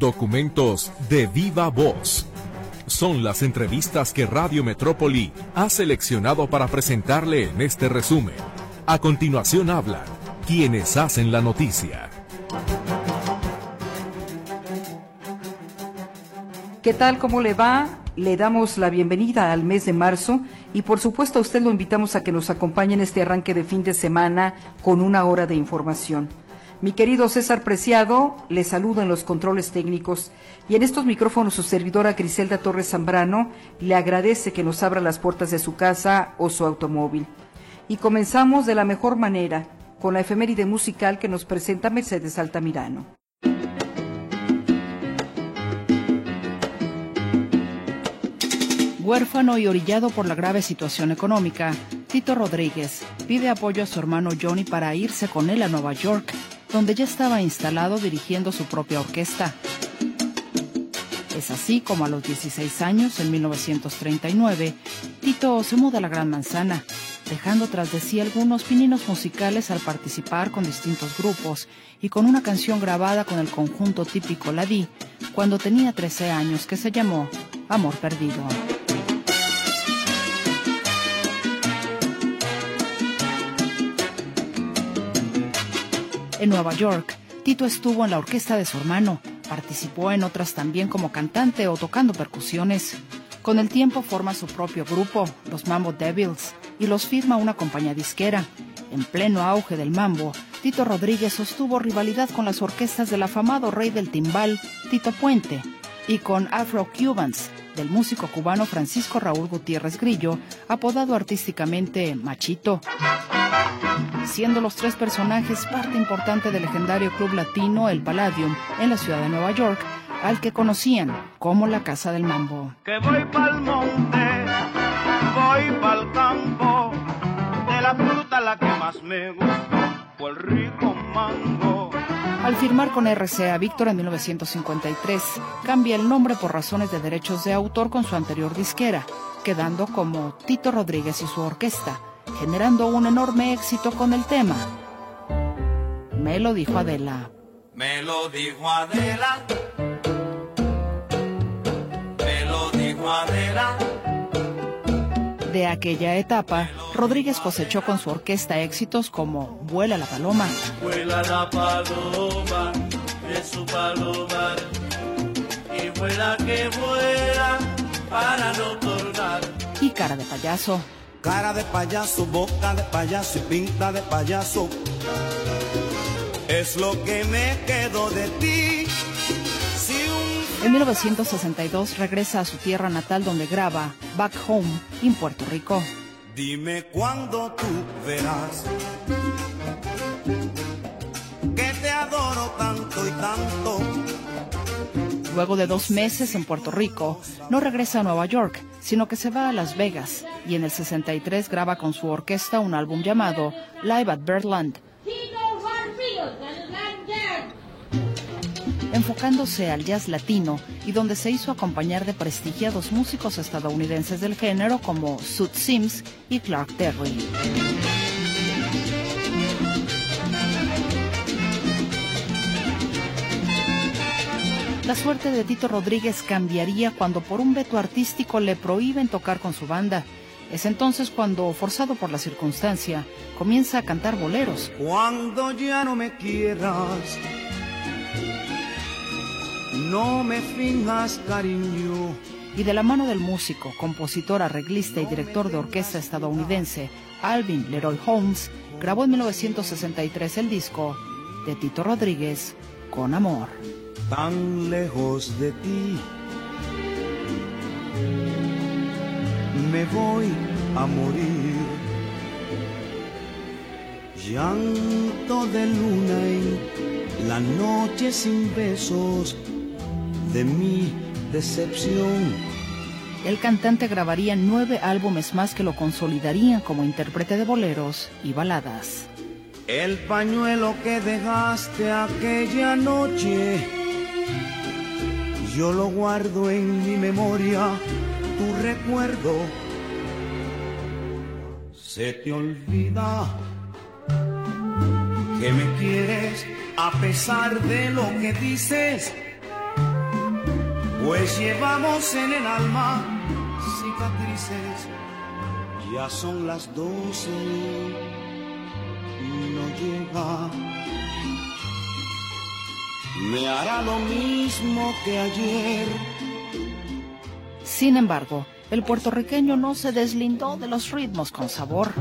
Documentos de viva voz. Son las entrevistas que Radio Metrópoli ha seleccionado para presentarle en este resumen. A continuación hablan quienes hacen la noticia. ¿Qué tal? ¿Cómo le va? Le damos la bienvenida al mes de marzo y por supuesto a usted lo invitamos a que nos acompañe en este arranque de fin de semana con una hora de información. Mi querido César Preciado, le saludo en los controles técnicos y en estos micrófonos su servidora Griselda Torres Zambrano le agradece que nos abra las puertas de su casa o su automóvil. Y comenzamos de la mejor manera con la efeméride musical que nos presenta Mercedes Altamirano. Huérfano y orillado por la grave situación económica, Tito Rodríguez pide apoyo a su hermano Johnny para irse con él a Nueva York donde ya estaba instalado dirigiendo su propia orquesta. Es así como a los 16 años, en 1939, Tito se muda a la Gran Manzana, dejando tras de sí algunos pininos musicales al participar con distintos grupos y con una canción grabada con el conjunto típico Ladí cuando tenía 13 años que se llamó Amor Perdido. En Nueva York, Tito estuvo en la orquesta de su hermano, participó en otras también como cantante o tocando percusiones. Con el tiempo forma su propio grupo, los Mambo Devils, y los firma una compañía disquera. En pleno auge del mambo, Tito Rodríguez sostuvo rivalidad con las orquestas del afamado rey del timbal, Tito Puente, y con Afro Cubans, del músico cubano Francisco Raúl Gutiérrez Grillo, apodado artísticamente Machito siendo los tres personajes parte importante del legendario club latino El Palladium en la ciudad de Nueva York, al que conocían como la Casa del Mambo. Que voy pa'l monte, voy pa'l campo, de la fruta la que más me gusta fue el rico mango. Al firmar con RCA Víctor en 1953, cambia el nombre por razones de derechos de autor con su anterior disquera, quedando como Tito Rodríguez y su orquesta generando un enorme éxito con el tema. Me lo dijo Adela. Me lo dijo Adela. Me lo dijo Adela. De aquella etapa, Rodríguez cosechó con su orquesta éxitos como Vuela la paloma. Vuela la paloma de su palomar y vuela que vuela para no tornar. Y cara de payaso. Cara de payaso, boca de payaso y pinta de payaso. Es lo que me quedó de ti. En 1962 regresa a su tierra natal donde graba Back Home en Puerto Rico. Dime cuándo tú verás que te adoro tanto y tanto. Luego de dos meses en Puerto Rico, no regresa a Nueva York, sino que se va a Las Vegas y en el 63 graba con su orquesta un álbum llamado Live at Birdland. enfocándose al jazz latino y donde se hizo acompañar de prestigiados músicos estadounidenses del género como Sud Sims y Clark Terry. La suerte de Tito Rodríguez cambiaría cuando por un veto artístico le prohíben tocar con su banda. Es entonces cuando, forzado por la circunstancia, comienza a cantar boleros. Cuando ya no me quieras, no me finjas cariño. Y de la mano del músico, compositor, arreglista y director de orquesta estadounidense Alvin Leroy Holmes, grabó en 1963 el disco de Tito Rodríguez, Con Amor tan lejos de ti. Me voy a morir. Llanto de luna en la noche sin besos de mi decepción. El cantante grabaría nueve álbumes más que lo consolidarían como intérprete de boleros y baladas. El pañuelo que dejaste aquella noche yo lo guardo en mi memoria, tu recuerdo. Se te olvida que me quieres a pesar de lo que dices. pues llevamos en el alma cicatrices. Ya son las doce y no llega. Me hará lo mismo que ayer. Sin embargo, el puertorriqueño no se deslindó de los ritmos con sabor.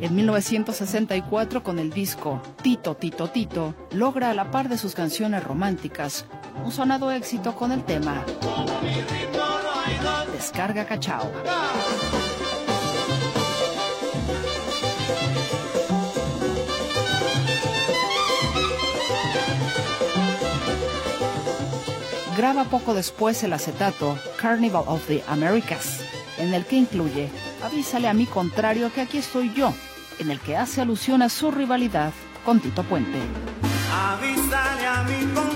En 1964, con el disco Tito, Tito, Tito, logra a la par de sus canciones románticas un sonado éxito con el tema Descarga Cachao. Graba poco después el acetato Carnival of the Americas, en el que incluye Avísale a mi contrario que aquí estoy yo, en el que hace alusión a su rivalidad con Tito Puente. Avísale a mi contrario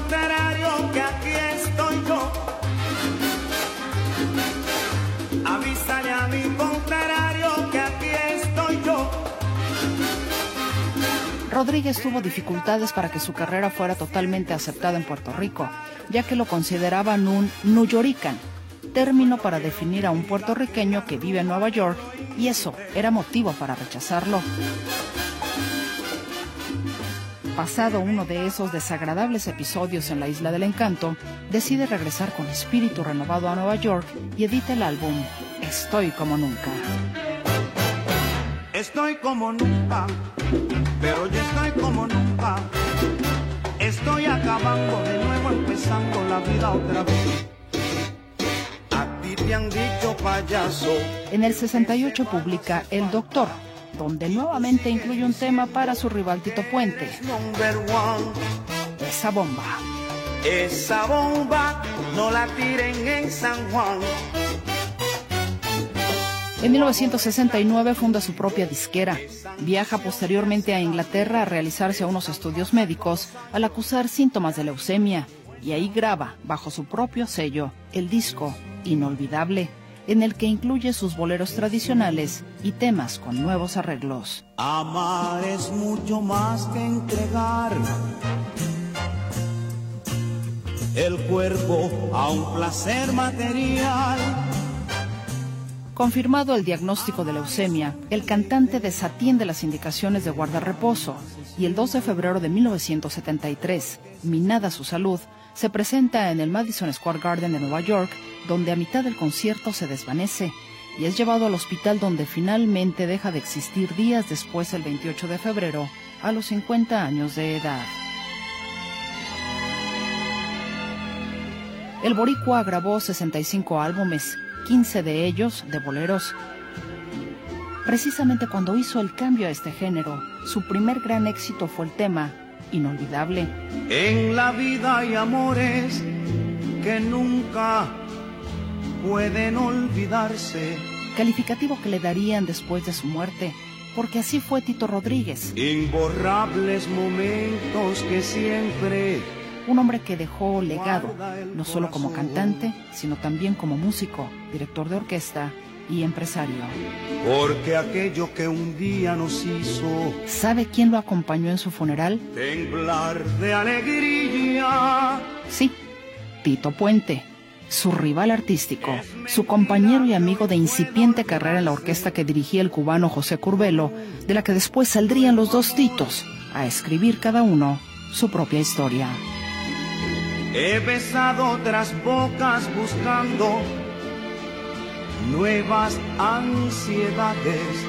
Rodríguez tuvo dificultades para que su carrera fuera totalmente aceptada en Puerto Rico, ya que lo consideraban un nuyorican, término para definir a un puertorriqueño que vive en Nueva York, y eso era motivo para rechazarlo. Pasado uno de esos desagradables episodios en la Isla del Encanto, decide regresar con espíritu renovado a Nueva York y edita el álbum Estoy como nunca. Estoy como nunca, pero yo estoy como nunca. Estoy acabando de nuevo, empezando la vida otra vez. A ti te han dicho payaso. En el 68 publica El Doctor, donde nuevamente incluye un tema para su rival Tito Puente. Esa bomba. Esa bomba no la tiren en San Juan. En 1969 funda su propia disquera. Viaja posteriormente a Inglaterra a realizarse unos estudios médicos al acusar síntomas de leucemia y ahí graba, bajo su propio sello, el disco Inolvidable, en el que incluye sus boleros tradicionales y temas con nuevos arreglos. Amar es mucho más que entregar el cuerpo a un placer material. Confirmado el diagnóstico de leucemia, el cantante desatiende las indicaciones de guardar reposo y el 2 de febrero de 1973, minada su salud, se presenta en el Madison Square Garden de Nueva York, donde a mitad del concierto se desvanece y es llevado al hospital donde finalmente deja de existir días después, el 28 de febrero, a los 50 años de edad. El boricua grabó 65 álbumes, 15 de ellos de boleros. Precisamente cuando hizo el cambio a este género, su primer gran éxito fue el tema Inolvidable. En la vida hay amores que nunca pueden olvidarse. calificativo que le darían después de su muerte, porque así fue Tito Rodríguez, Imborrables momentos que siempre un hombre que dejó legado, no solo como cantante, sino también como músico, director de orquesta y empresario. Porque aquello que un día nos hizo ¿Sabe quién lo acompañó en su funeral? temblar de alegría. Sí, Tito Puente, su rival artístico, su compañero y amigo de incipiente carrera en la orquesta que dirigía el cubano José Curbelo, de la que después saldrían los dos Titos a escribir cada uno su propia historia. He besado otras bocas buscando nuevas ansiedades.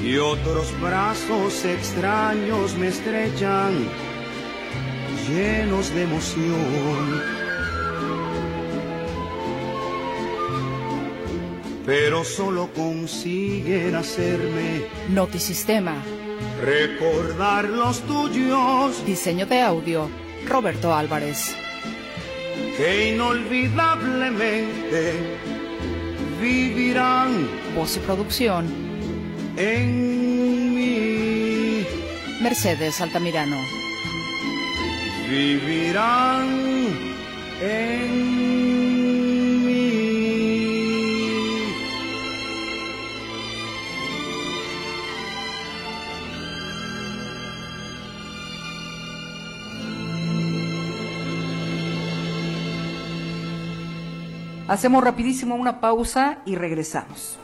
Y otros brazos extraños me estrechan, llenos de emoción. Pero solo consiguen hacerme Notisistema, recordar los tuyos. diseño de audio, Roberto Álvarez. que inolvidablemente vivirán Voz y producción, en mí, Mercedes Altamirano. vivirán en mí. Hacemos rapidísimo una pausa y regresamos.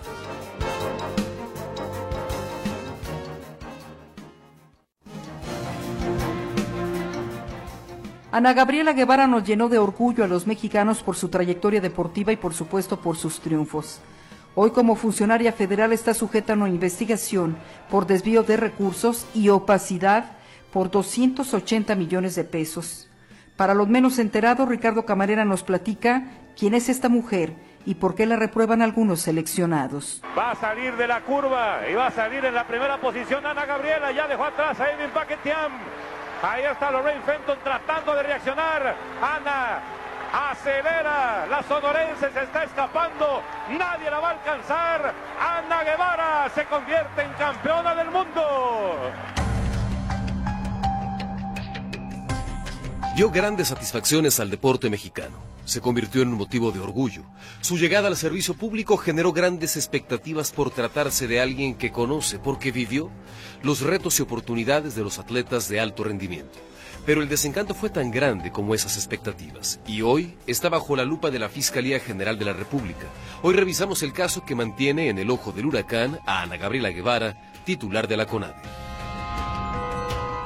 Ana Gabriela Guevara nos llenó de orgullo a los mexicanos por su trayectoria deportiva y por supuesto por sus triunfos. Hoy como funcionaria federal está sujeta a una investigación por desvío de recursos y opacidad por 280 millones de pesos. Para los menos enterados, Ricardo Camarera nos platica quién es esta mujer y por qué la reprueban algunos seleccionados. Va a salir de la curva y va a salir en la primera posición Ana Gabriela, ya dejó atrás a Edwin Paquetiam. Ahí está Lorraine Fenton tratando de reaccionar. Ana acelera. La sonorense se está escapando. Nadie la va a alcanzar. Ana Guevara se convierte en campeona del mundo. Dio grandes satisfacciones al deporte mexicano. Se convirtió en un motivo de orgullo. Su llegada al servicio público generó grandes expectativas por tratarse de alguien que conoce, porque vivió, los retos y oportunidades de los atletas de alto rendimiento. Pero el desencanto fue tan grande como esas expectativas, y hoy está bajo la lupa de la Fiscalía General de la República. Hoy revisamos el caso que mantiene en el ojo del huracán a Ana Gabriela Guevara, titular de la CONADE.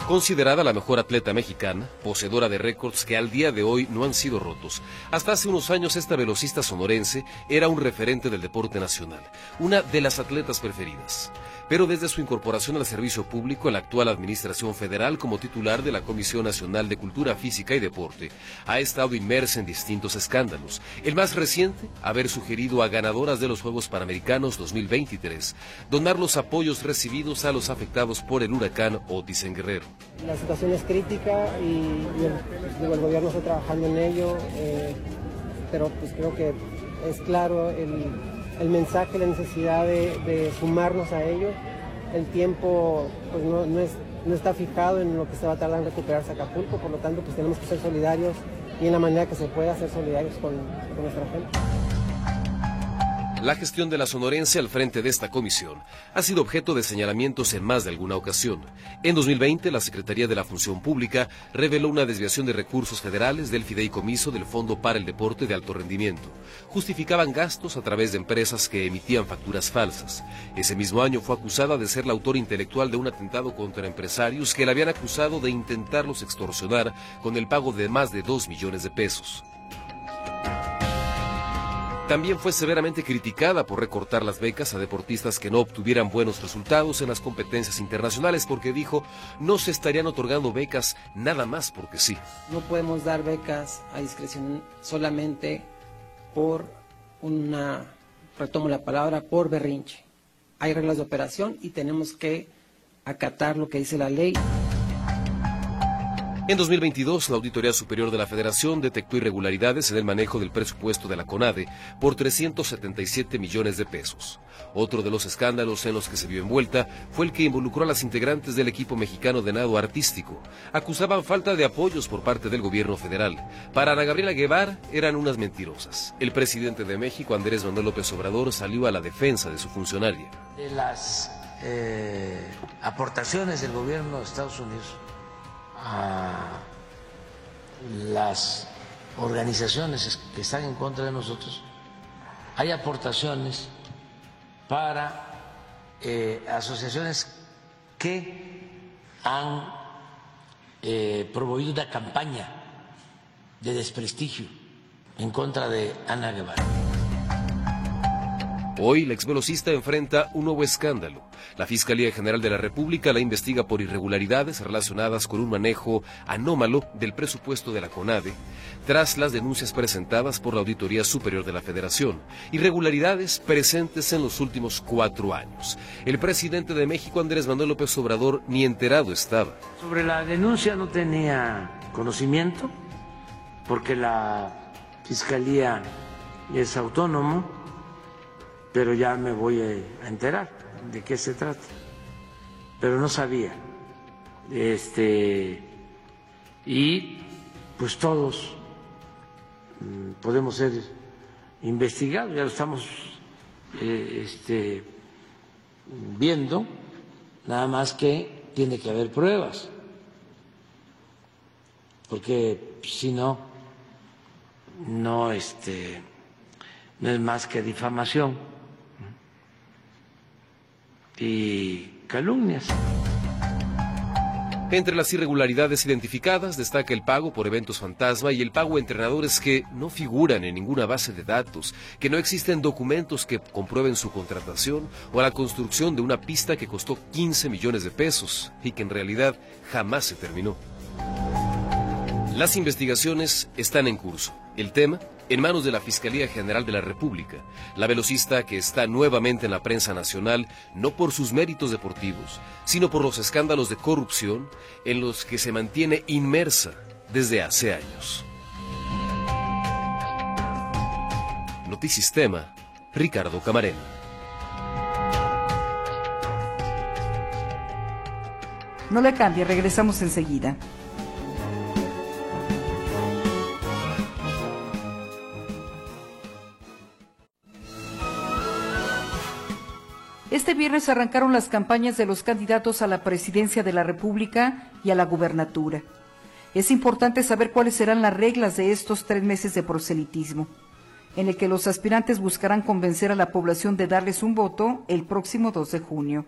Considerada la mejor atleta mexicana, poseedora de récords que al día de hoy no han sido rotos, hasta hace unos años esta velocista sonorense era un referente del deporte nacional, una de las atletas preferidas pero desde su incorporación al servicio público en la actual Administración Federal como titular de la Comisión Nacional de Cultura Física y Deporte, ha estado inmersa en distintos escándalos. El más reciente, haber sugerido a ganadoras de los Juegos Panamericanos 2023 donar los apoyos recibidos a los afectados por el huracán Otis en Guerrero. La situación es crítica y, el, gobierno está trabajando en ello, eh, pero pues creo que es claro el el mensaje, la necesidad de, sumarnos a ello. El tiempo pues, no, es, no, está fijado en lo que se va a tardar en recuperarse Acapulco, por lo tanto pues tenemos que ser solidarios y en la manera que se pueda ser solidarios con, con nuestra gente. La gestión de la sonorense al frente de esta comisión ha sido objeto de señalamientos en más de alguna ocasión. En 2020, la Secretaría de la Función Pública reveló una desviación de recursos federales del fideicomiso del Fondo para el Deporte de Alto Rendimiento. Justificaban gastos a través de empresas que emitían facturas falsas. Ese mismo año fue acusada de ser la autora intelectual de un atentado contra empresarios que la habían acusado de intentarlos extorsionar con el pago de más de 2 millones de pesos. También fue severamente criticada por recortar las becas a deportistas que no obtuvieran buenos resultados en las competencias internacionales porque dijo no se estarían otorgando becas nada más porque sí. No podemos dar becas a discreción solamente por una, retomo la palabra, por berrinche. Hay reglas de operación y tenemos que acatar lo que dice la ley. En 2022, la Auditoría Superior de la Federación detectó irregularidades en el manejo del presupuesto de la CONADE por 377 millones de pesos. Otro de los escándalos en los que se vio envuelta fue el que involucró a las integrantes del equipo mexicano de nado artístico. Acusaban falta de apoyos por parte del gobierno federal. Para Ana Gabriela Guevara eran unas mentirosas. El presidente de México, Andrés Manuel López Obrador, salió a la defensa de su funcionaria. De las eh, aportaciones del gobierno de Estados Unidos a las organizaciones que están en contra de nosotros, hay aportaciones para eh, asociaciones que han eh, promovido una campaña de desprestigio en contra de Ana Guevara. Hoy la exvelocista enfrenta un nuevo escándalo. La Fiscalía General de la República la investiga por irregularidades relacionadas con un manejo anómalo del presupuesto de la CONADE, tras las denuncias presentadas por la Auditoría Superior de la Federación, irregularidades presentes en los últimos cuatro años. El presidente de México, Andrés Manuel López Obrador, ni enterado estaba. Sobre la denuncia no tenía conocimiento, porque la Fiscalía es autónomo pero ya me voy a enterar de qué se trata. Pero no sabía. Este, y pues todos mm, podemos ser investigados, ya lo estamos eh, este, viendo, nada más que tiene que haber pruebas, porque si no, no este, no es más que difamación y calumnias. Entre las irregularidades identificadas destaca el pago por eventos fantasma y el pago a entrenadores que no figuran en ninguna base de datos, que no existen documentos que comprueben su contratación o la construcción de una pista que costó 15 millones de pesos y que en realidad jamás se terminó. Las investigaciones están en curso. El tema en manos de la Fiscalía General de la República, la velocista que está nuevamente en la prensa nacional no por sus méritos deportivos, sino por los escándalos de corrupción en los que se mantiene inmersa desde hace años. Notisistema, Ricardo Camarena. No le cambie, regresamos enseguida. Este viernes arrancaron las campañas de los candidatos a la presidencia de la República y a la gubernatura. Es importante saber cuáles serán las reglas de estos tres meses de proselitismo, en el que los aspirantes buscarán convencer a la población de darles un voto el próximo 2 de junio.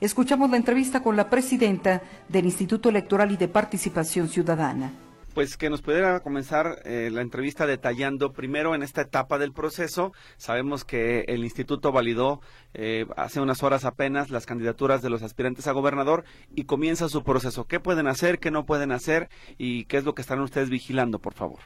Escuchamos la entrevista con la presidenta del Instituto Electoral y de Participación Ciudadana pues que nos pudiera comenzar eh, la entrevista detallando primero en esta etapa del proceso. Sabemos que el instituto validó eh, hace unas horas apenas las candidaturas de los aspirantes a gobernador y comienza su proceso. ¿Qué pueden hacer, qué no pueden hacer y qué es lo que están ustedes vigilando, por favor?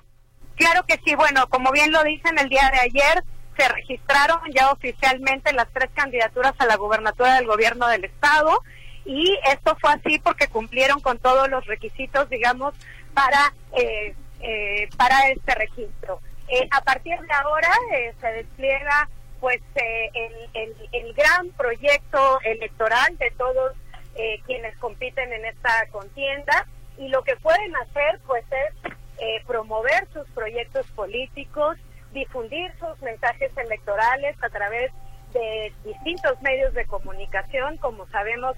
Claro que sí. Bueno, como bien lo dicen el día de ayer, se registraron ya oficialmente las tres candidaturas a la gubernatura del gobierno del estado y esto fue así porque cumplieron con todos los requisitos, digamos, para, eh, eh, para este registro. Eh, a partir de ahora se despliega pues el, el, gran proyecto electoral de todos quienes compiten en esta contienda y lo que pueden hacer pues es promover sus proyectos políticos, difundir sus mensajes electorales a través de distintos medios de comunicación. Como sabemos,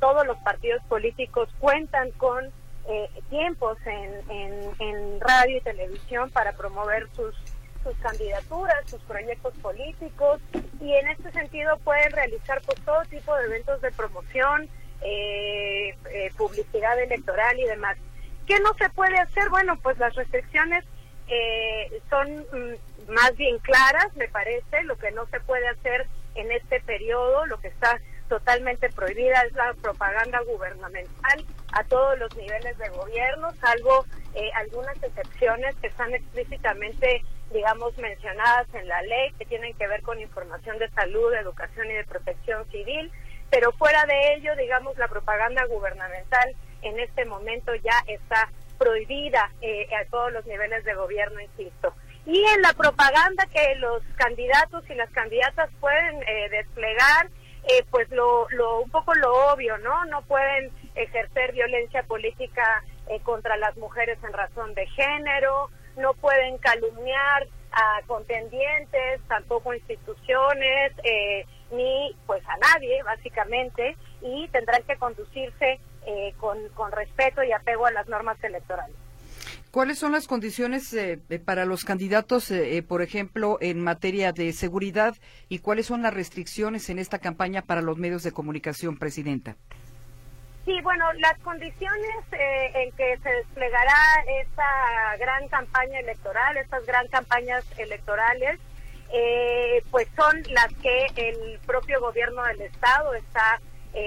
todos los partidos políticos cuentan con eh, tiempos en, en, radio y televisión para promover sus, sus candidaturas, sus proyectos políticos y en este sentido pueden realizar pues todo tipo de eventos de promoción, eh, eh, publicidad electoral y demás. ¿Qué no se puede hacer? Bueno, pues las restricciones son mm, más bien claras, me parece. Lo que no se puede hacer en este periodo, lo que está totalmente prohibida es la propaganda gubernamental a todos los niveles de gobierno, salvo eh, algunas excepciones que están explícitamente, digamos, mencionadas en la ley, que tienen que ver con información de salud, de educación y de protección civil, pero fuera de ello, digamos, la propaganda gubernamental en este momento ya está prohibida eh, a todos los niveles de gobierno, insisto. Y en la propaganda que los candidatos y las candidatas pueden eh, desplegar, eh, pues lo, lo, un poco lo obvio, ¿no? No pueden ejercer violencia política eh, contra las mujeres en razón de género, no pueden calumniar a contendientes, tampoco instituciones, eh, ni pues a nadie, básicamente, y tendrán que conducirse con, con respeto y apego a las normas electorales. ¿Cuáles son las condiciones eh, eh, para los candidatos, eh, por ejemplo, en materia de seguridad y cuáles son las restricciones en esta campaña para los medios de comunicación, Presidenta? Sí, bueno, las condiciones en que se desplegará esta gran campaña electoral, estas gran campañas electorales, pues son las que el propio gobierno del Estado está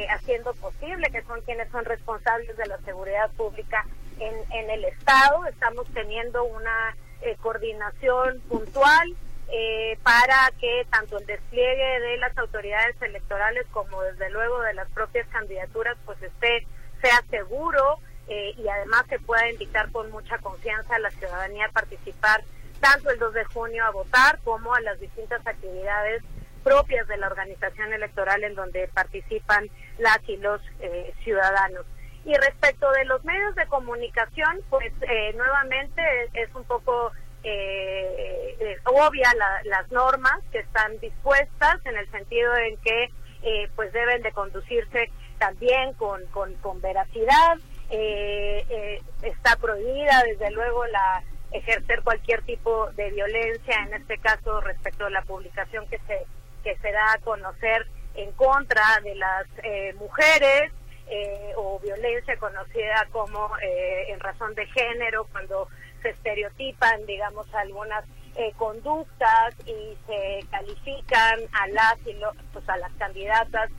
haciendo posible, que son quienes son responsables de la seguridad pública en, el Estado. Estamos teniendo una eh, coordinación puntual eh, para que tanto el despliegue de las autoridades electorales como desde luego de las propias candidaturas pues esté sea seguro eh, y además se pueda invitar con mucha confianza a la ciudadanía a participar tanto el 2 de junio a votar como a las distintas actividades propias de la organización electoral en donde participan las y los ciudadanos. Y respecto de los medios de comunicación, pues eh, nuevamente es, un poco eh, eh, obvia las normas que están dispuestas en el sentido en que pues deben de conducirse también con, con, veracidad. está prohibida desde luego la, ejercer cualquier tipo de violencia, en este caso respecto a la publicación que se, que se da a conocer en contra de las eh, mujeres eh, o violencia conocida como eh, en razón de género, cuando se estereotipan, digamos, algunas conductas y se califican a las, pues, a las candidatas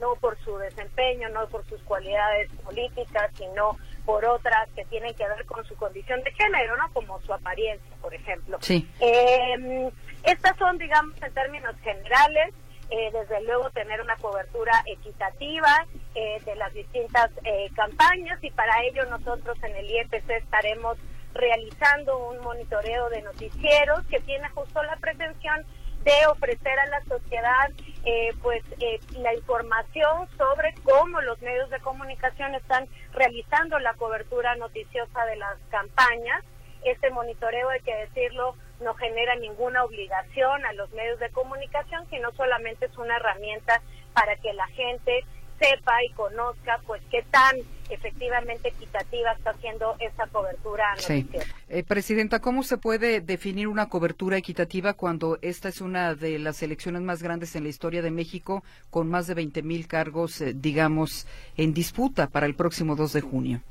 no por su desempeño, no por sus cualidades políticas, sino por otras que tienen que ver con su condición de género, ¿no? Como su apariencia, por ejemplo. Sí. Eh, estas son, digamos, en términos generales, eh, desde luego tener una cobertura equitativa eh, de las distintas campañas y para ello nosotros en el IEPC estaremos realizando un monitoreo de noticieros que tiene justo la pretensión de ofrecer a la sociedad eh, pues eh, la información sobre cómo los medios de comunicación están realizando la cobertura noticiosa de las campañas. Este monitoreo, hay que decirlo, no genera ninguna obligación a los medios de comunicación, sino solamente es una herramienta para que la gente sepa y conozca pues qué tan efectivamente equitativa está haciendo esta cobertura. Sí. Eh, Presidenta, ¿cómo se puede definir una cobertura equitativa cuando esta es una de las elecciones más grandes en la historia de México con más de 20 mil cargos, eh, digamos, en disputa para el próximo 2 de junio?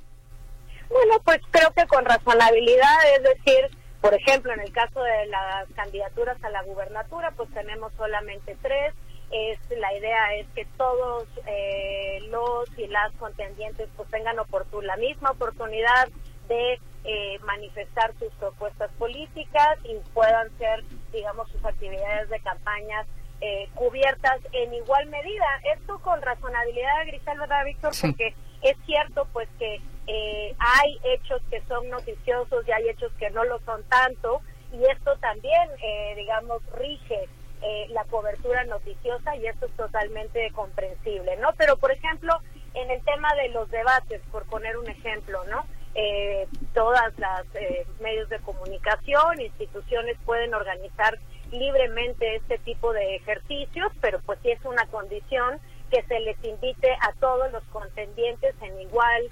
Bueno, pues creo que con razonabilidad, es decir, por ejemplo, en el caso de las candidaturas a la gubernatura, pues tenemos solamente tres. Es la idea es que todos eh, los y las contendientes pues tengan la misma oportunidad de eh, manifestar sus propuestas políticas y puedan ser digamos sus actividades de campañas eh, cubiertas en igual medida. Esto con razonabilidad Grisel verdad Víctor porque es cierto pues que hay hechos que son noticiosos y hay hechos que no lo son tanto y esto también digamos rige eh, la cobertura noticiosa y esto es totalmente comprensible, ¿no? Pero, por ejemplo, en el tema de los debates, por poner un ejemplo, ¿no? Eh, todas las eh, medios de comunicación, instituciones pueden organizar libremente este tipo de ejercicios, pero pues sí es una condición que se les invite a todos los contendientes en igual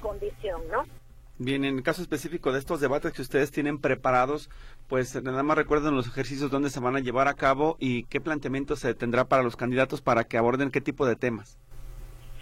condición, ¿no? Bien, en el caso específico de estos debates que ustedes tienen preparados, pues nada más recuerden los ejercicios dónde se van a llevar a cabo y qué planteamiento se tendrá para los candidatos para que aborden qué tipo de temas.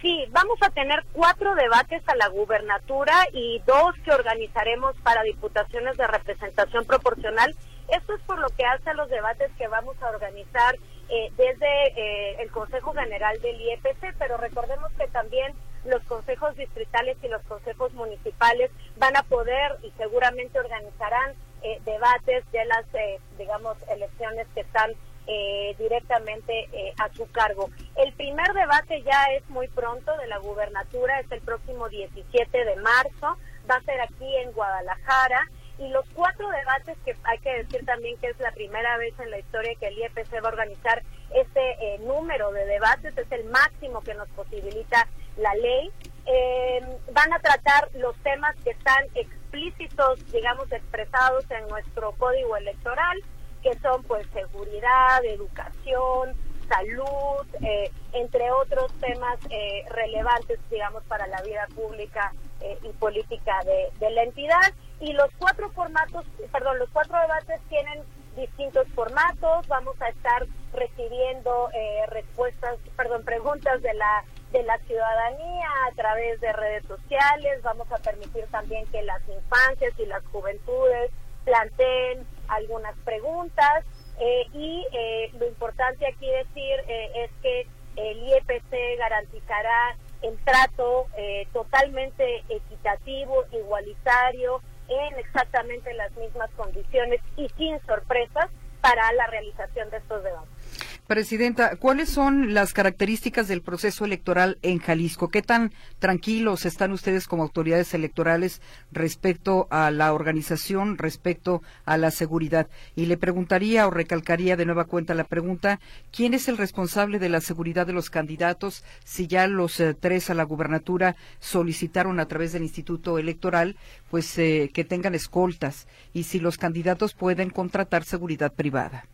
Sí, vamos a tener cuatro debates a la gubernatura y dos que organizaremos para diputaciones de representación proporcional. Esto es por lo que hace a los debates que vamos a organizar eh, desde eh, el Consejo General del IEPC, pero recordemos que también los consejos distritales y los consejos municipales van a poder y seguramente organizarán eh, debates de las, eh, digamos, elecciones que están eh, directamente a su cargo. El primer debate ya es muy pronto de la gubernatura, es el próximo 17 de marzo, va a ser aquí en Guadalajara. Y los cuatro debates que hay que decir también que es la primera vez en la historia que el IEPC va a organizar este número de debates, es el máximo que nos posibilita la ley, eh, van a tratar los temas que están explícitos, digamos, expresados en nuestro código electoral, que son pues seguridad, educación, salud, eh, entre otros temas eh, relevantes, digamos, para la vida pública y política de, de, la entidad. Y los cuatro formatos, perdón, los cuatro debates tienen distintos formatos. Vamos a estar recibiendo respuestas, perdón, preguntas de la de la ciudadanía a través de redes sociales. Vamos a permitir también que las infancias y las juventudes planteen algunas preguntas. Eh, y eh, lo importante aquí decir eh, es que el IEPC garantizará el trato totalmente equitativo, igualitario, en exactamente las mismas condiciones y sin sorpresas para la realización de estos debates. Presidenta, ¿cuáles son las características del proceso electoral en Jalisco? ¿Qué tan tranquilos están ustedes como autoridades electorales respecto a la organización, respecto a la seguridad? Y le preguntaría o recalcaría de nueva cuenta la pregunta, ¿quién es el responsable de la seguridad de los candidatos si ya los eh, tres a la gubernatura solicitaron a través del Instituto Electoral pues eh, que tengan escoltas y si los candidatos pueden contratar seguridad privada?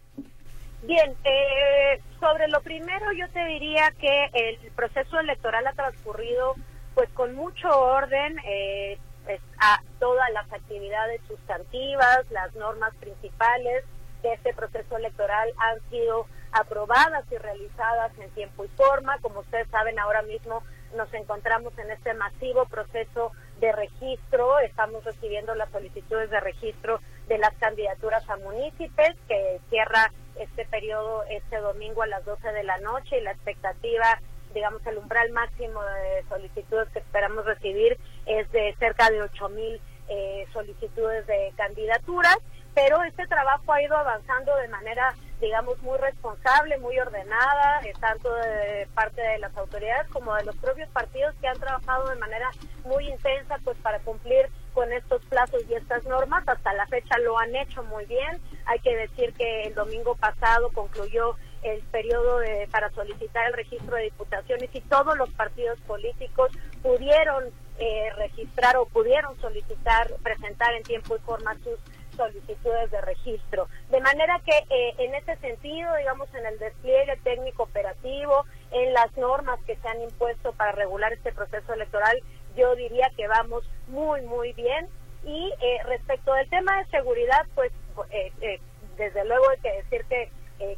Bien, eh, sobre lo primero yo te diría que el proceso electoral ha transcurrido pues con mucho orden, eh, pues, a todas las actividades sustantivas, las normas principales de este proceso electoral han sido aprobadas y realizadas en tiempo y forma. Como ustedes saben, ahora mismo nos encontramos en este masivo proceso de registro. Estamos recibiendo las solicitudes de registro de las candidaturas a municipios que cierra este periodo este domingo a las 12 de la noche y la expectativa, digamos, el umbral máximo de solicitudes que esperamos recibir es de cerca de 8 mil eh, solicitudes de candidaturas, pero este trabajo ha ido avanzando de manera, digamos, muy responsable, muy ordenada, eh, tanto de parte de las autoridades como de los propios partidos que han trabajado de manera muy intensa pues para cumplir con estos plazos y estas normas. Hasta la fecha lo han hecho muy bien. Hay que decir que el domingo pasado concluyó el periodo de, para solicitar el registro de diputaciones y todos los partidos políticos pudieron eh, registrar o pudieron solicitar, presentar en tiempo y forma sus solicitudes de registro. De manera que eh, en ese sentido, digamos, en el despliegue técnico operativo, en las normas que se han impuesto para regular este proceso electoral, yo diría que vamos muy, muy bien. Y eh, respecto del tema de seguridad, pues eh, eh, desde luego hay que decir que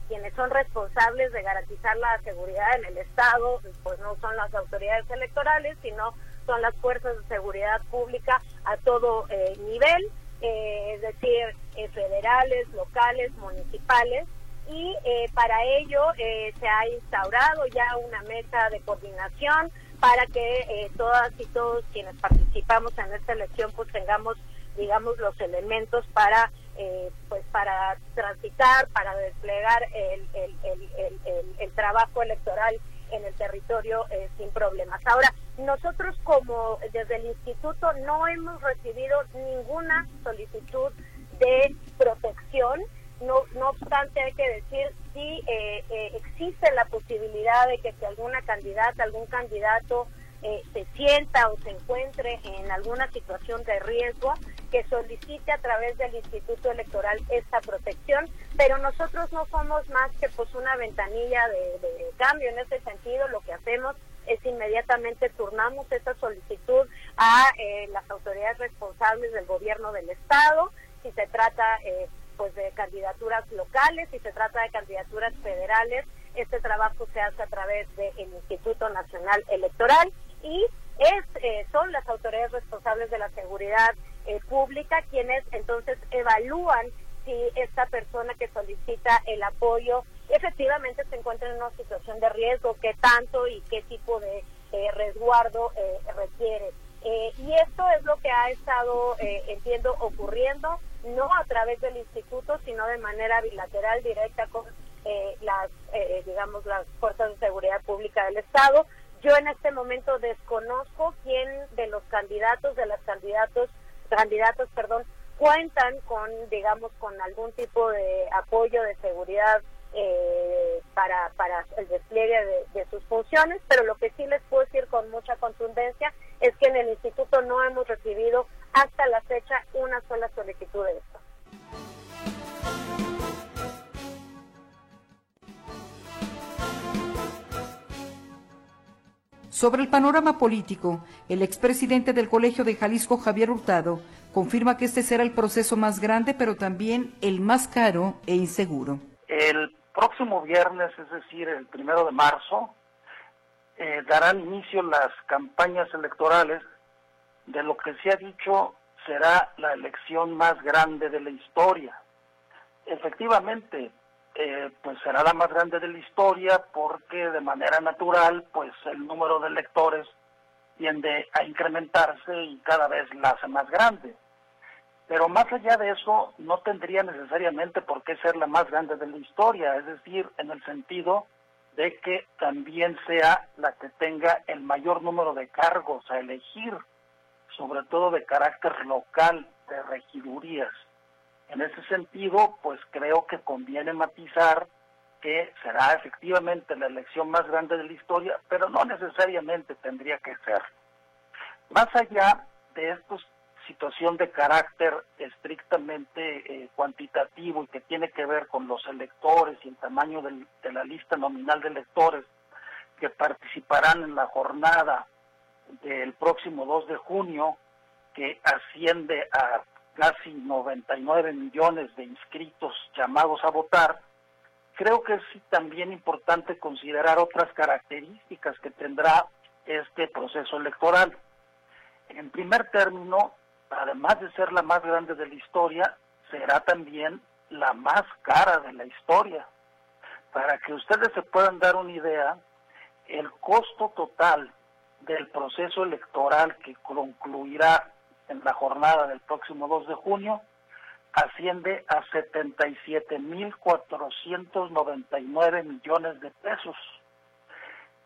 quienes son responsables de garantizar la seguridad en el Estado, pues no son las autoridades electorales, sino son las fuerzas de seguridad pública a todo nivel, es decir, federales, locales, municipales. Y para ello se ha instaurado ya una mesa de coordinación para que eh, todas y todos quienes participamos en esta elección pues tengamos digamos los elementos para eh, pues para transitar para desplegar el, el, trabajo electoral en el territorio eh, sin problemas. Ahora nosotros como desde el instituto no hemos recibido ninguna solicitud de protección no, no obstante, hay que decir, si eh, eh, existe la posibilidad de que si alguna candidata, algún candidato eh, se sienta o se encuentre en alguna situación de riesgo, que solicite a través del Instituto Electoral esta protección, pero nosotros no somos más que pues una ventanilla de, cambio en ese sentido, lo que hacemos es inmediatamente turnamos esta solicitud a las autoridades responsables del gobierno del estado, si se trata pues de candidaturas locales, si se trata de candidaturas federales, este trabajo se hace a través del Instituto Nacional Electoral y es, eh, son las autoridades responsables de la seguridad eh, pública quienes entonces evalúan si esta persona que solicita el apoyo efectivamente se encuentra en una situación de riesgo, qué tanto y qué tipo de eh, resguardo requiere. Y esto es lo que ha estado, entiendo, ocurriendo no a través del instituto, sino de manera bilateral, directa con eh, las, eh, digamos, las fuerzas de seguridad pública del Estado. Yo en este momento desconozco quién de los candidatos, de las candidatos, candidatos, perdón, cuentan con, digamos, con algún tipo de apoyo de seguridad eh, para, para el despliegue de, sus funciones, pero lo que sí les puedo decir con mucha contundencia es que en el instituto no hemos recibido hasta la fecha una sola solicitud de esto. Sobre el panorama político, el expresidente del Colegio de Jalisco, Javier Hurtado, confirma que este será el proceso más grande, pero también el más caro e inseguro. El próximo viernes, es decir, el primero de marzo, eh, darán inicio las campañas electorales de lo que se ha dicho será la elección más grande de la historia. Efectivamente, eh, pues será la más grande de la historia porque de manera natural, pues el número de electores tiende a incrementarse y cada vez la hace más grande. Pero más allá de eso, no tendría necesariamente por qué ser la más grande de la historia, es decir, en el sentido de que también sea la que tenga el mayor número de cargos a elegir sobre todo de carácter local, de regidurías. En ese sentido, pues creo que conviene matizar que será efectivamente la elección más grande de la historia, pero no necesariamente tendría que ser. Más allá de esta situación de carácter estrictamente eh, cuantitativo y que tiene que ver con los electores y el tamaño de la lista nominal de electores que participarán en la jornada del próximo 2 de junio, que asciende a casi 99 millones de inscritos llamados a votar, creo que es también importante considerar otras características que tendrá este proceso electoral. En primer término, además de ser la más grande de la historia, será también la más cara de la historia. Para que ustedes se puedan dar una idea, el costo total del proceso electoral que concluirá en la jornada del próximo 2 de junio asciende a 77.499 millones de pesos.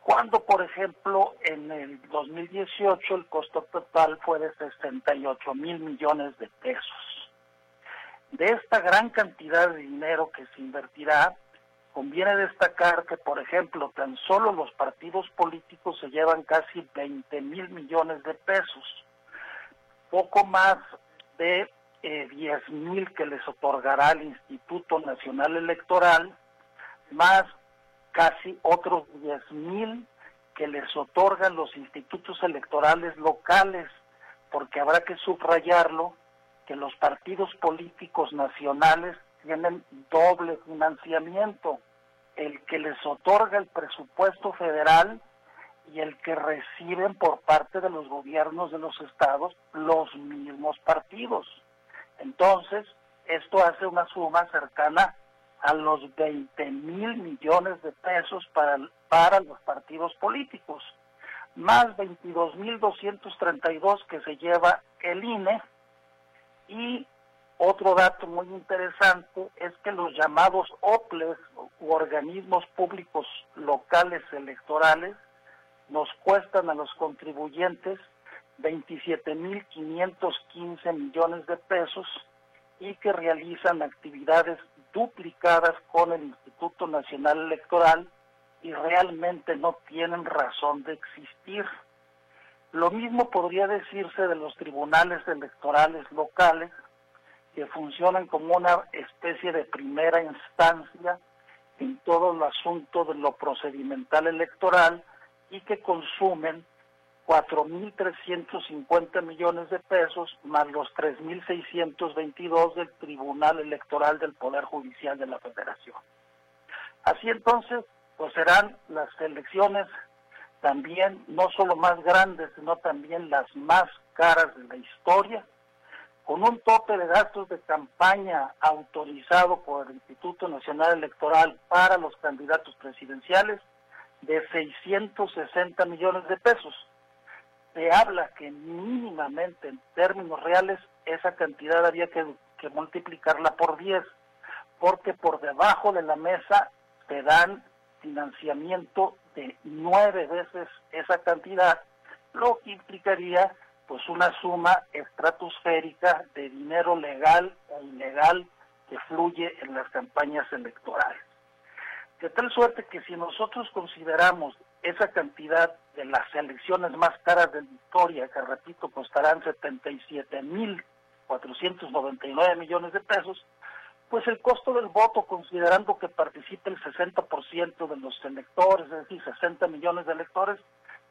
Cuando, por ejemplo, en el 2018 el costo total fue de 68 mil millones de pesos. De esta gran cantidad de dinero que se invertirá, conviene destacar que, por ejemplo, tan solo los partidos políticos se llevan casi 20 mil millones de pesos, poco más de eh, 10 mil que les otorgará el Instituto Nacional Electoral, más casi otros 10 mil que les otorgan los institutos electorales locales, porque habrá que subrayarlo, que los partidos políticos nacionales tienen doble financiamiento, el que les otorga el presupuesto federal y el que reciben por parte de los gobiernos de los estados los mismos partidos. Entonces, esto hace una suma cercana a los 20 mil millones de pesos para, para los partidos políticos, más 22 mil 232 que se lleva el INE y otro dato muy interesante es que los llamados OPLES, u organismos públicos locales electorales, nos cuestan a los contribuyentes 27.515 millones de pesos y que realizan actividades duplicadas con el Instituto Nacional Electoral y realmente no tienen razón de existir. Lo mismo podría decirse de los tribunales electorales locales, que funcionan como una especie de primera instancia en todo el asunto de lo procedimental electoral y que consumen 4.350 millones de pesos más los 3.622 del Tribunal Electoral del Poder Judicial de la Federación. Así entonces, pues serán las elecciones también no solo más grandes, sino también las más caras de la historia, con un tope de gastos de campaña autorizado por el Instituto Nacional Electoral para los candidatos presidenciales de 660 millones de pesos. Se habla que mínimamente en términos reales esa cantidad había que, que multiplicarla por 10, porque por debajo de la mesa te dan financiamiento de nueve veces esa cantidad, lo que implicaría pues una suma estratosférica de dinero legal e ilegal que fluye en las campañas electorales. De tal suerte que si nosotros consideramos esa cantidad de las elecciones más caras de la historia, que repito, costarán 77.499 millones de pesos, pues el costo del voto, considerando que participe el 60% de los electores, es decir, 60 millones de electores,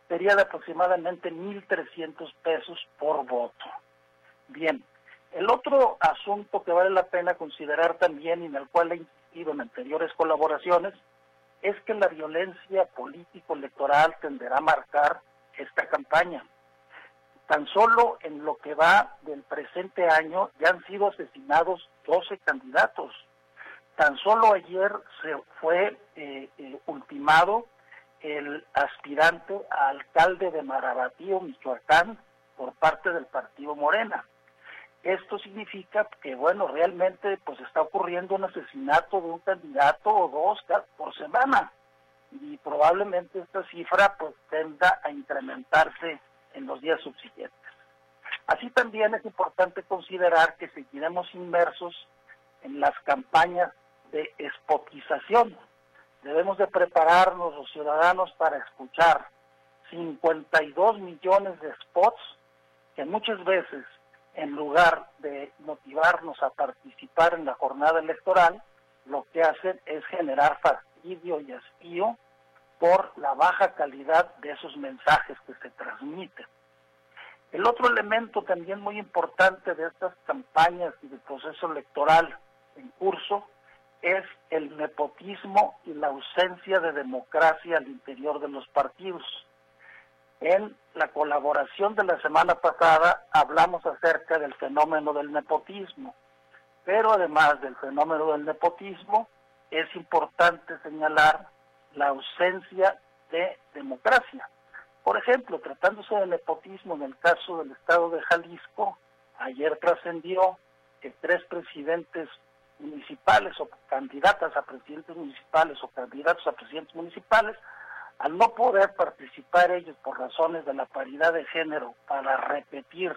sería de aproximadamente 1.300 pesos por voto. Bien, el otro asunto que vale la pena considerar también y en el cual he insistido en anteriores colaboraciones es que la violencia político-electoral tenderá a marcar esta campaña. Tan solo en lo que va del presente año ya han sido asesinados 12 candidatos. Tan solo ayer se fue eh, eh, ultimado el aspirante a alcalde de Marabatío, Michoacán, por parte del partido Morena. Esto significa que, bueno, realmente pues está ocurriendo un asesinato de un candidato o dos por semana y probablemente esta cifra pues tenda a incrementarse en los días subsiguientes. Así también es importante considerar que seguiremos inmersos en las campañas de espotización. Debemos de prepararnos los ciudadanos para escuchar 52 millones de spots que muchas veces en lugar de motivarnos a participar en la jornada electoral, lo que hacen es generar fastidio y hastío por la baja calidad de esos mensajes que se transmiten. El otro elemento también muy importante de estas campañas y del proceso electoral en curso es el nepotismo y la ausencia de democracia al interior de los partidos. En la colaboración de la semana pasada hablamos acerca del fenómeno del nepotismo, pero además del fenómeno del nepotismo es importante señalar la ausencia de democracia. Por ejemplo, tratándose de nepotismo en el caso del estado de Jalisco, ayer trascendió que tres presidentes municipales o candidatas a presidentes municipales o candidatos a presidentes municipales, al no poder participar ellos por razones de la paridad de género para repetir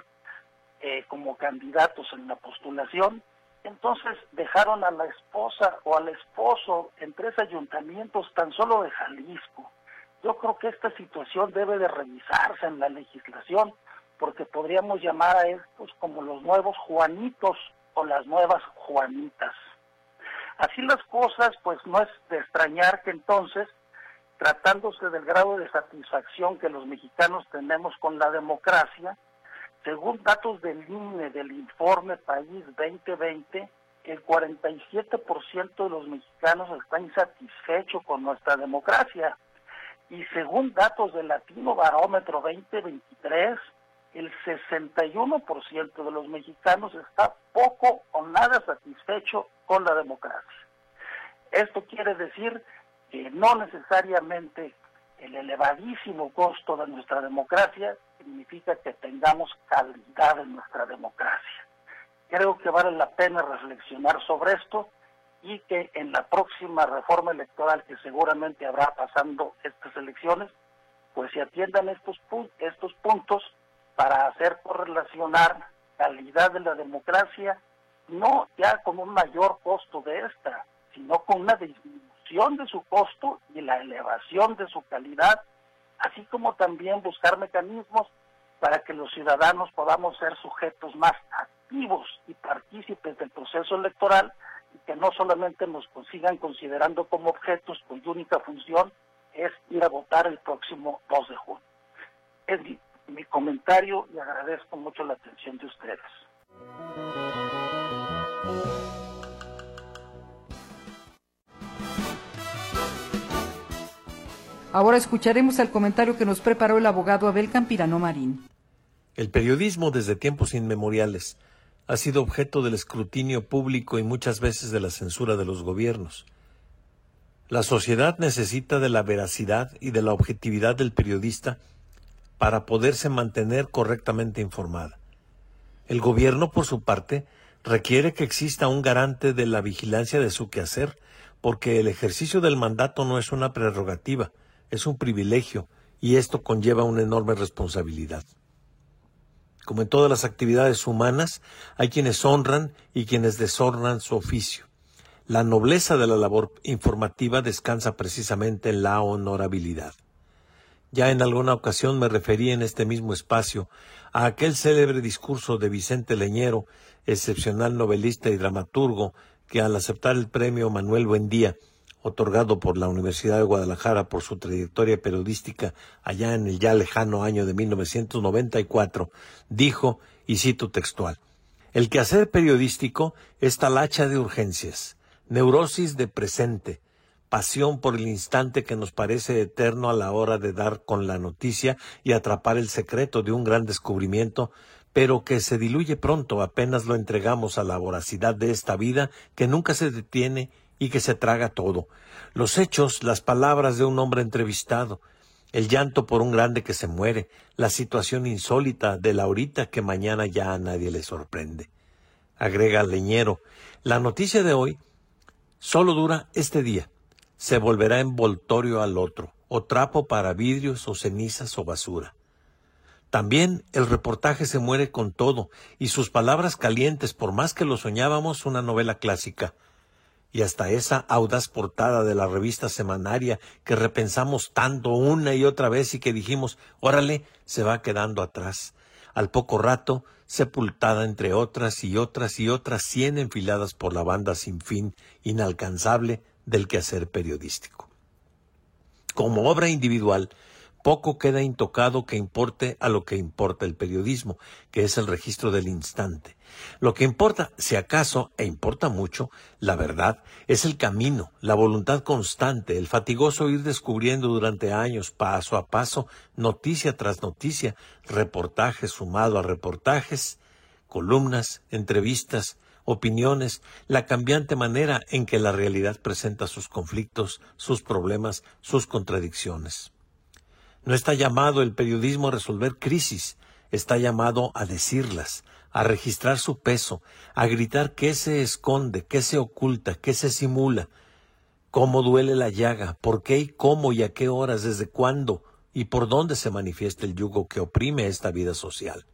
eh, como candidatos en la postulación, entonces dejaron a la esposa o al esposo en tres ayuntamientos tan solo de Jalisco. Yo creo que esta situación debe de revisarse en la legislación porque podríamos llamar a estos como los nuevos Juanitos o las nuevas Juanitas. Así las cosas, pues no es de extrañar que entonces, tratándose del grado de satisfacción que los mexicanos tenemos con la democracia, según datos del INE del informe País 2020, el 47% de los mexicanos están insatisfechos con nuestra democracia. Y según datos del Latino Barómetro 2023, el 61% de los mexicanos está poco o nada satisfecho con la democracia. Esto quiere decir que no necesariamente el elevadísimo costo de nuestra democracia significa que tengamos calidad en nuestra democracia. Creo que vale la pena reflexionar sobre esto y que en la próxima reforma electoral que seguramente habrá pasando estas elecciones, pues se atiendan estos, estos puntos para hacer correlacionar calidad de la democracia, no ya con un mayor costo de esta, sino con una disminución de su costo y la elevación de su calidad, así como también buscar mecanismos para que los ciudadanos podamos ser sujetos más activos y partícipes del proceso electoral y que no solamente nos consigan considerando como objetos cuya única función es ir a votar el próximo 2 de junio. Es mi comentario y agradezco mucho la atención de ustedes. Ahora escucharemos el comentario que nos preparó el abogado Abel Campirano Marín. El periodismo desde tiempos inmemoriales ha sido objeto del escrutinio público y muchas veces de la censura de los gobiernos. La sociedad necesita de la veracidad y de la objetividad del periodista para poderse mantener correctamente informada. El gobierno, por su parte, requiere que exista un garante de la vigilancia de su quehacer, porque el ejercicio del mandato no es una prerrogativa, es un privilegio, y esto conlleva una enorme responsabilidad. Como en todas las actividades humanas, hay quienes honran y quienes deshonran su oficio. La nobleza de la labor informativa descansa precisamente en la honorabilidad. Ya en alguna ocasión me referí en este mismo espacio a aquel célebre discurso de Vicente Leñero, excepcional novelista y dramaturgo, que al aceptar el premio Manuel Buendía, otorgado por la Universidad de Guadalajara por su trayectoria periodística allá en el ya lejano año de 1994, dijo, y cito textual, El quehacer periodístico es talacha de urgencias, neurosis de presente, pasión por el instante que nos parece eterno a la hora de dar con la noticia y atrapar el secreto de un gran descubrimiento, pero que se diluye pronto apenas lo entregamos a la voracidad de esta vida que nunca se detiene y que se traga todo. Los hechos, las palabras de un hombre entrevistado, el llanto por un grande que se muere, la situación insólita de la horita que mañana ya a nadie le sorprende. Agrega Leñero, la noticia de hoy solo dura este día se volverá envoltorio al otro, o trapo para vidrios o cenizas o basura. También el reportaje se muere con todo, y sus palabras calientes, por más que lo soñábamos, una novela clásica. Y hasta esa audaz portada de la revista semanaria que repensamos tanto una y otra vez y que dijimos, órale, se va quedando atrás. Al poco rato, sepultada entre otras y otras y otras cien enfiladas por la banda sin fin, inalcanzable, del quehacer periodístico. Como obra individual, poco queda intocado que importe a lo que importa el periodismo, que es el registro del instante. Lo que importa, si acaso, e importa mucho, la verdad, es el camino, la voluntad constante, el fatigoso ir descubriendo durante años, paso a paso, noticia tras noticia, reportajes sumado a reportajes, columnas, entrevistas, opiniones, la cambiante manera en que la realidad presenta sus conflictos, sus problemas, sus contradicciones. No está llamado el periodismo a resolver crisis, está llamado a decirlas, a registrar su peso, a gritar qué se esconde, qué se oculta, qué se simula, cómo duele la llaga, por qué y cómo y a qué horas, desde cuándo y por dónde se manifiesta el yugo que oprime esta vida social.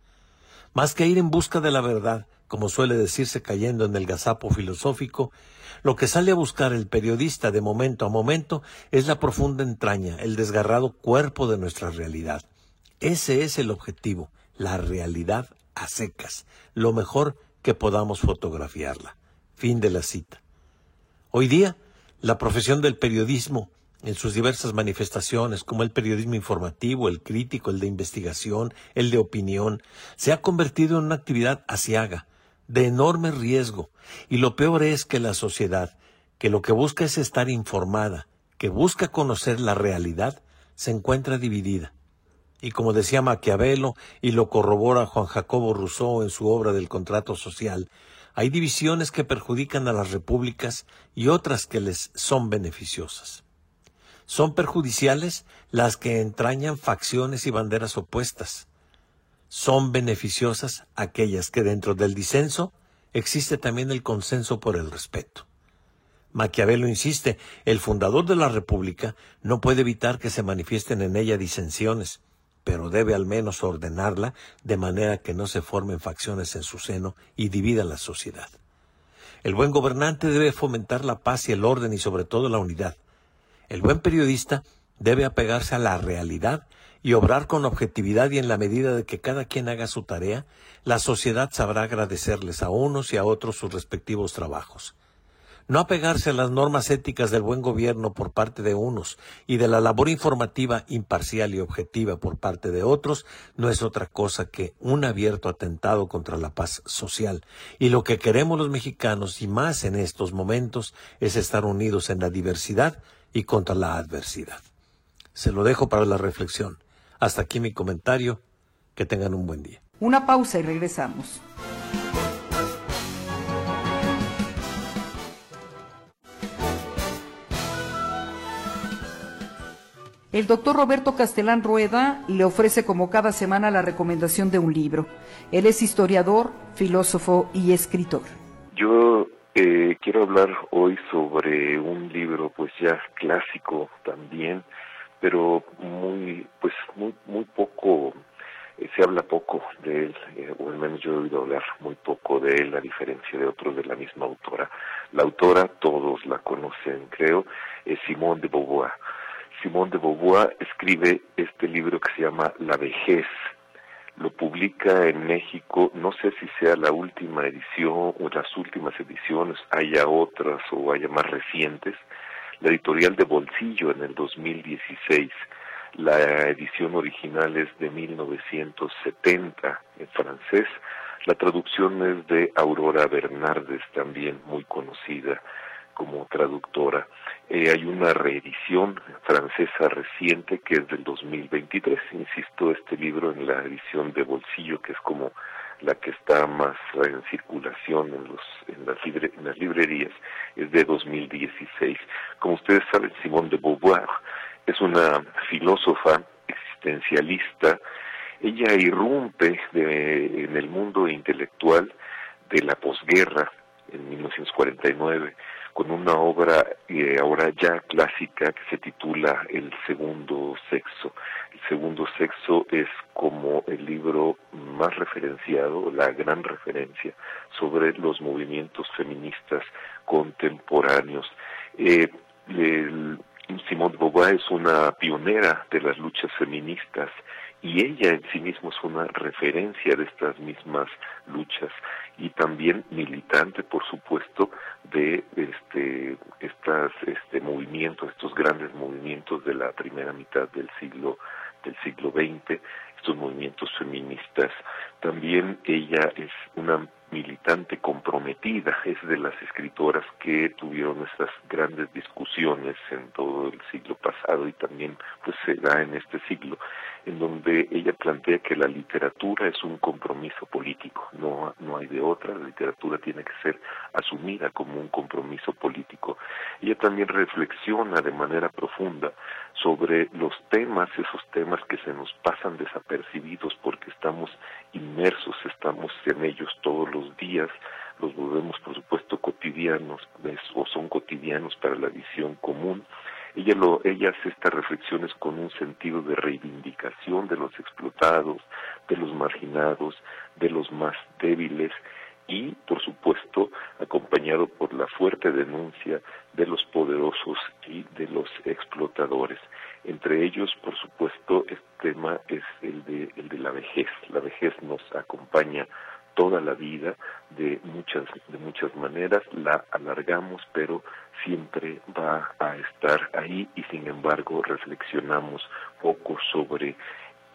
Más que ir en busca de la verdad, como suele decirse cayendo en el gazapo filosófico, lo que sale a buscar el periodista de momento a momento es la profunda entraña, el desgarrado cuerpo de nuestra realidad. Ese es el objetivo, la realidad a secas, lo mejor que podamos fotografiarla. Fin de la cita. Hoy día, la profesión del periodismo, en sus diversas manifestaciones, como el periodismo informativo, el crítico, el de investigación, el de opinión, se ha convertido en una actividad asiaga, de enorme riesgo. Y lo peor es que la sociedad, que lo que busca es estar informada, que busca conocer la realidad, se encuentra dividida. Y como decía Maquiavelo, y lo corrobora Juan Jacobo Rousseau en su obra del contrato social, hay divisiones que perjudican a las repúblicas y otras que les son beneficiosas. Son perjudiciales las que entrañan facciones y banderas opuestas, son beneficiosas aquellas que dentro del disenso existe también el consenso por el respeto. Maquiavelo insiste, el fundador de la República no puede evitar que se manifiesten en ella disensiones, pero debe al menos ordenarla de manera que no se formen facciones en su seno y divida la sociedad. El buen gobernante debe fomentar la paz y el orden y sobre todo la unidad. El buen periodista debe apegarse a la realidad y obrar con objetividad y en la medida de que cada quien haga su tarea, la sociedad sabrá agradecerles a unos y a otros sus respectivos trabajos. No apegarse a las normas éticas del buen gobierno por parte de unos y de la labor informativa imparcial y objetiva por parte de otros no es otra cosa que un abierto atentado contra la paz social. Y lo que queremos los mexicanos, y más en estos momentos, es estar unidos en la diversidad y contra la adversidad. Se lo dejo para la reflexión. Hasta aquí mi comentario. Que tengan un buen día. Una pausa y regresamos. El doctor Roberto Castelán Rueda le ofrece como cada semana la recomendación de un libro. Él es historiador, filósofo y escritor. Yo eh, quiero hablar hoy sobre un libro pues ya clásico también, pero muy, pues muy, muy poco, eh, se habla poco de él, eh, o al menos yo he oído hablar muy poco de él, a diferencia de otros de la misma autora. La autora, todos la conocen, creo, es Simone de Beauvoir. Simone de Beauvoir escribe este libro que se llama La vejez. Lo publica en México, no sé si sea la última edición o las últimas ediciones, haya otras o haya más recientes, la editorial de Bolsillo en el 2016. La edición original es de 1970 en francés. La traducción es de Aurora Bernardes, también muy conocida como traductora. Eh, hay una reedición francesa reciente que es del 2023. Insisto, este libro en la edición de bolsillo, que es como la que está más en circulación en, los, en, las, en las librerías, es de 2016. Como ustedes saben, Simone de Beauvoir es una filósofa existencialista. Ella irrumpe en el mundo intelectual de la posguerra en 1949 con una obra eh, ahora ya clásica que se titula El segundo sexo. El segundo sexo es como el libro más referenciado, la gran referencia sobre los movimientos feministas contemporáneos. Eh, Simone de Beauvoir es una pionera de las luchas feministas y ella en sí misma es una referencia de estas mismas luchas y también militante por supuesto de este estas este movimientos estos grandes movimientos de la primera mitad del siglo del siglo XX, estos movimientos feministas. También ella es una militante comprometida, es de las escritoras que tuvieron estas grandes discusiones en todo el siglo pasado y también pues se da en este siglo, en donde ella plantea que la literatura es un compromiso político, no, no hay de otra, la literatura tiene que ser asumida como un compromiso político. Ella también reflexiona de manera profunda sobre los temas, esos temas que se nos pasan desapercibidos porque estamos inmersos, estamos en ellos todos los días, los volvemos por supuesto cotidianos o son cotidianos para la visión común. Ella, lo, ella hace estas reflexiones con un sentido de reivindicación de los explotados, de los marginados, de los más débiles y, por supuesto, acompañado por la fuerte denuncia de los poderosos y de los explotadores. Entre ellos, por supuesto, este tema es el de, el de la vejez. La vejez nos acompaña toda la vida de muchas de muchas maneras la alargamos pero siempre va a estar ahí y sin embargo reflexionamos poco sobre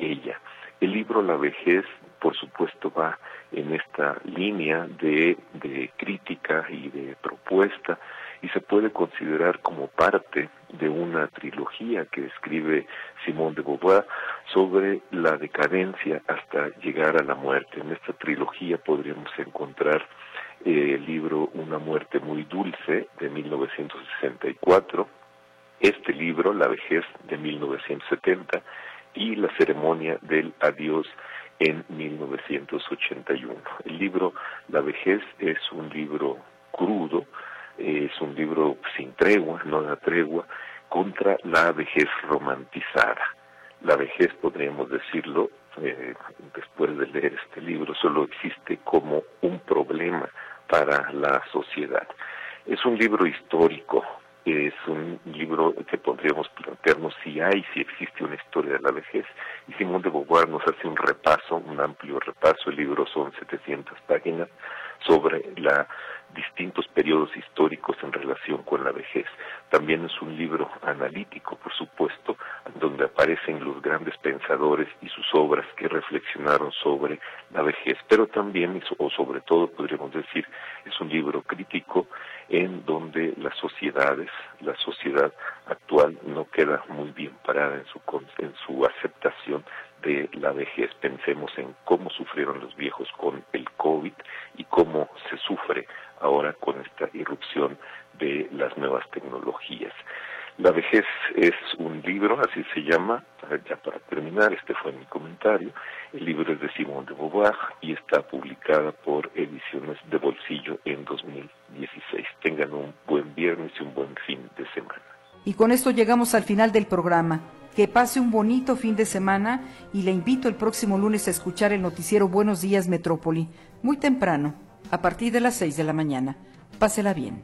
ella. El libro La vejez por supuesto va en esta línea de, de crítica y de propuesta y se puede considerar como parte de una trilogía que escribe Simón de Beauvoir sobre la decadencia hasta llegar a la muerte. En esta trilogía podríamos encontrar eh, el libro Una muerte muy dulce de 1964, este libro La vejez de 1970 y La ceremonia del adiós en 1981. El libro La vejez es un libro crudo, es un libro sin tregua, no da tregua, contra la vejez romantizada. La vejez, podríamos decirlo, eh, después de leer este libro, solo existe como un problema para la sociedad. Es un libro histórico, es un libro que podríamos plantearnos si hay, si existe una historia de la vejez. Y Simón de Beauvoir nos hace un repaso, un amplio repaso. El libro son 700 páginas sobre la distintos periodos históricos en relación con la vejez. También es un libro analítico, por supuesto, donde aparecen los grandes pensadores y sus obras que reflexionaron sobre la vejez, pero también, o sobre todo podríamos decir, es un libro crítico en donde las sociedades, la sociedad actual no queda muy bien parada en su, en su aceptación de la vejez. Pensemos en cómo sufrieron los viejos con el COVID y cómo se sufre ahora con esta irrupción de las nuevas tecnologías. La vejez es un libro, así se llama, ya para terminar, este fue mi comentario. El libro es de Simón de Beauvoir y está publicada por Ediciones de Bolsillo en 2016. Tengan un buen viernes y un buen fin de semana. Y con esto llegamos al final del programa. Que pase un bonito fin de semana y le invito el próximo lunes a escuchar el noticiero Buenos Días Metrópoli, muy temprano, a partir de las 6 de la mañana. Pásela bien.